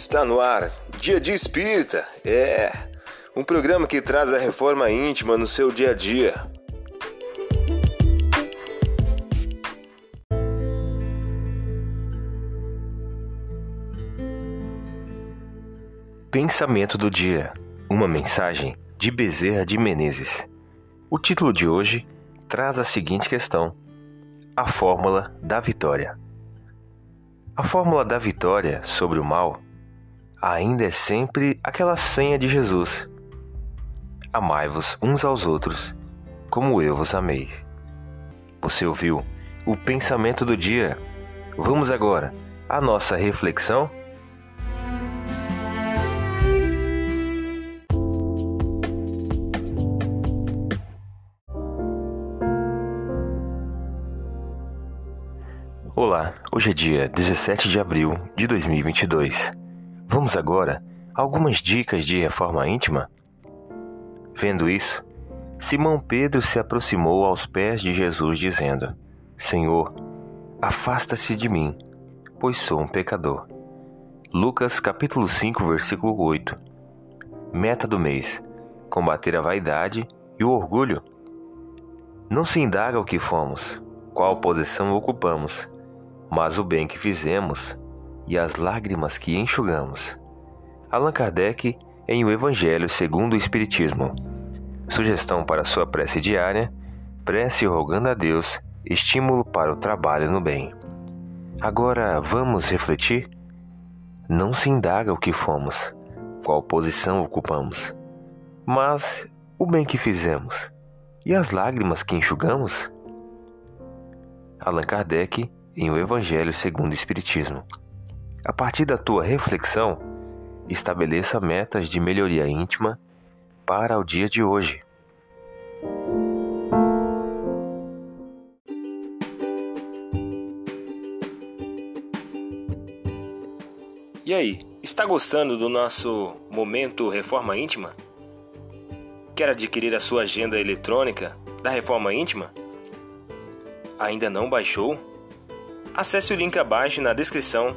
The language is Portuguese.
Está no ar, Dia de Espírita. É um programa que traz a reforma íntima no seu dia a dia. Pensamento do dia. Uma mensagem de Bezerra de Menezes. O título de hoje traz a seguinte questão: A fórmula da vitória. A fórmula da vitória sobre o mal ainda é sempre aquela senha de Jesus: Amai-vos uns aos outros, como eu vos amei. Você ouviu o pensamento do dia? Vamos agora à nossa reflexão? Olá, hoje é dia 17 de abril de 2022. Vamos agora a algumas dicas de reforma íntima? Vendo isso, Simão Pedro se aproximou aos pés de Jesus, dizendo: Senhor, afasta-se de mim, pois sou um pecador. Lucas capítulo 5, versículo 8. Meta do mês: combater a vaidade e o orgulho. Não se indaga o que fomos, qual posição ocupamos, mas o bem que fizemos e as lágrimas que enxugamos. Allan Kardec em O Evangelho segundo o Espiritismo. Sugestão para sua prece diária: prece rogando a Deus estímulo para o trabalho no bem. Agora vamos refletir? Não se indaga o que fomos, qual posição ocupamos, mas o bem que fizemos e as lágrimas que enxugamos? Allan Kardec em O Evangelho segundo o Espiritismo. A partir da tua reflexão, estabeleça metas de melhoria íntima para o dia de hoje. E aí, está gostando do nosso momento Reforma Íntima? Quer adquirir a sua agenda eletrônica da Reforma Íntima? Ainda não baixou? Acesse o link abaixo na descrição